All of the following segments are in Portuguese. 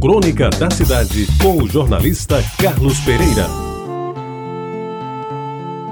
Crônica da Cidade, com o jornalista Carlos Pereira.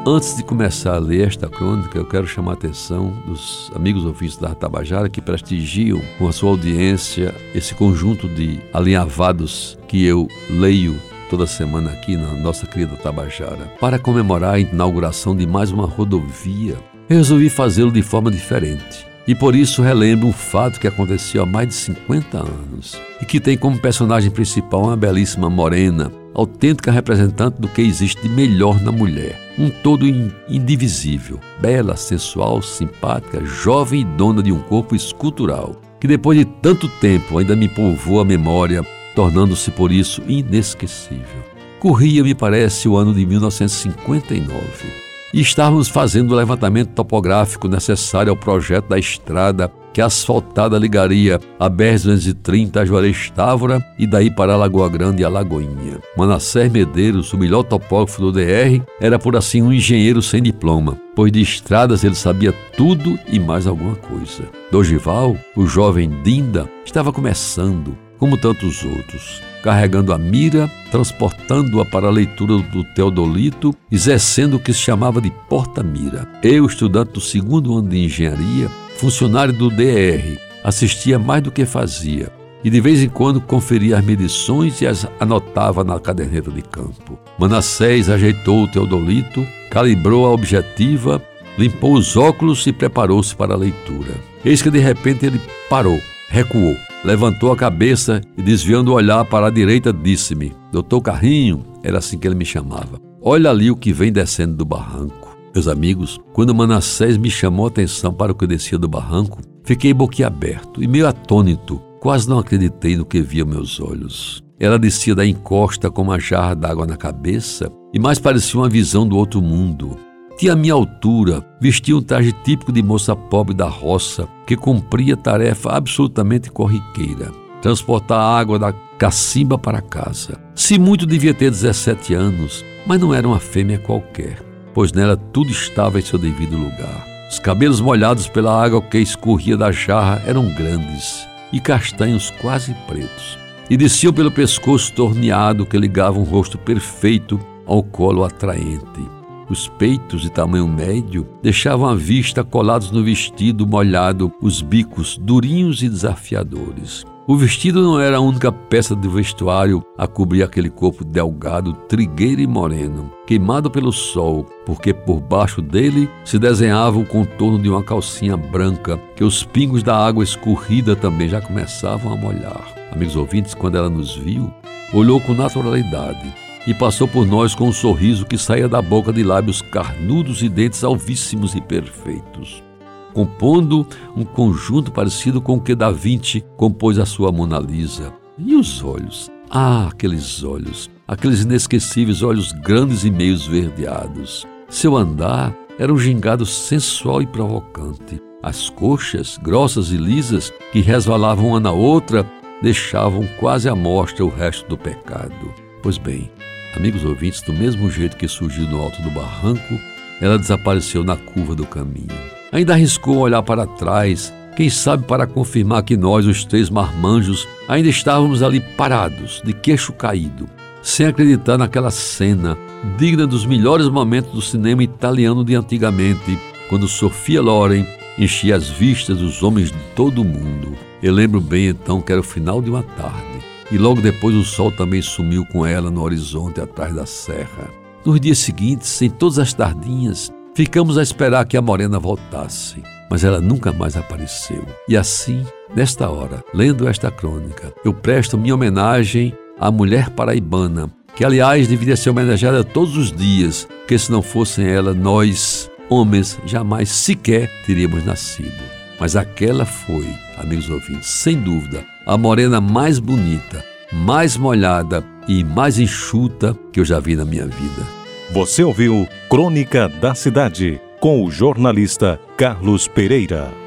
Antes de começar a ler esta crônica, eu quero chamar a atenção dos amigos ouvintes da Tabajara que prestigiam com a sua audiência esse conjunto de alinhavados que eu leio toda semana aqui na nossa querida Tabajara. Para comemorar a inauguração de mais uma rodovia, eu resolvi fazê-lo de forma diferente. E por isso relembro um fato que aconteceu há mais de 50 anos e que tem como personagem principal uma belíssima morena, autêntica representante do que existe de melhor na mulher. Um todo indivisível, bela, sensual, simpática, jovem e dona de um corpo escultural, que depois de tanto tempo ainda me povoa a memória, tornando-se por isso inesquecível. Corria, me parece, o ano de 1959 e estávamos fazendo o levantamento topográfico necessário ao projeto da estrada que asfaltada ligaria a BR-230 a Juarez Távora e daí para a Lagoa Grande e a Lagoinha. Manassés Medeiros, o melhor topógrafo do DR, era por assim um engenheiro sem diploma, pois de estradas ele sabia tudo e mais alguma coisa. Dogival, o jovem Dinda, estava começando, como tantos outros carregando a mira, transportando-a para a leitura do Teodolito, exercendo o que se chamava de porta-mira. Eu, estudante do segundo ano de engenharia, funcionário do DR, assistia mais do que fazia e de vez em quando conferia as medições e as anotava na caderneta de campo. Manassés ajeitou o Teodolito, calibrou a objetiva, limpou os óculos e preparou-se para a leitura. Eis que de repente ele parou, recuou levantou a cabeça e, desviando o olhar para a direita, disse-me: Doutor Carrinho, era assim que ele me chamava. Olha ali o que vem descendo do barranco. Meus amigos, quando Manassés me chamou a atenção para o que descia do barranco, fiquei boquiaberto e meio atônito, quase não acreditei no que via meus olhos. Ela descia da encosta com uma jarra d'água na cabeça e mais parecia uma visão do outro mundo. Tinha a minha altura, vestia um traje típico de moça pobre da roça, que cumpria tarefa absolutamente corriqueira: transportar água da cacimba para casa. Se muito devia ter 17 anos, mas não era uma fêmea qualquer, pois nela tudo estava em seu devido lugar. Os cabelos molhados pela água que escorria da jarra eram grandes e castanhos quase pretos, e desciam pelo pescoço torneado que ligava um rosto perfeito ao colo atraente. Os peitos de tamanho médio deixavam à vista colados no vestido molhado os bicos durinhos e desafiadores. O vestido não era a única peça do vestuário a cobrir aquele corpo delgado, trigueiro e moreno, queimado pelo sol, porque por baixo dele se desenhava o contorno de uma calcinha branca que os pingos da água escorrida também já começavam a molhar. Amigos ouvintes, quando ela nos viu, olhou com naturalidade e passou por nós com um sorriso que saía da boca de lábios carnudos e dentes alvíssimos e perfeitos, compondo um conjunto parecido com o que Da Vinci compôs a sua Mona Lisa. E os olhos? Ah, aqueles olhos, aqueles inesquecíveis olhos grandes e meio esverdeados. Seu andar era um gingado sensual e provocante. As coxas, grossas e lisas, que resvalavam uma na outra, deixavam quase à mostra o resto do pecado. Pois bem, Amigos ouvintes, do mesmo jeito que surgiu no alto do barranco, ela desapareceu na curva do caminho. Ainda arriscou olhar para trás, quem sabe para confirmar que nós, os três marmanjos, ainda estávamos ali parados, de queixo caído, sem acreditar naquela cena digna dos melhores momentos do cinema italiano de antigamente, quando Sofia Loren enchia as vistas dos homens de todo o mundo. Eu lembro bem então que era o final de uma tarde e logo depois o sol também sumiu com ela no horizonte atrás da serra. Nos dias seguintes, em todas as tardinhas, ficamos a esperar que a morena voltasse, mas ela nunca mais apareceu. E assim, nesta hora, lendo esta crônica, eu presto minha homenagem à mulher paraibana, que aliás deveria ser homenageada todos os dias, porque se não fossem ela, nós, homens, jamais sequer teríamos nascido. Mas aquela foi, amigos ouvintes, sem dúvida, a morena mais bonita, mais molhada e mais enxuta que eu já vi na minha vida. Você ouviu Crônica da Cidade com o jornalista Carlos Pereira.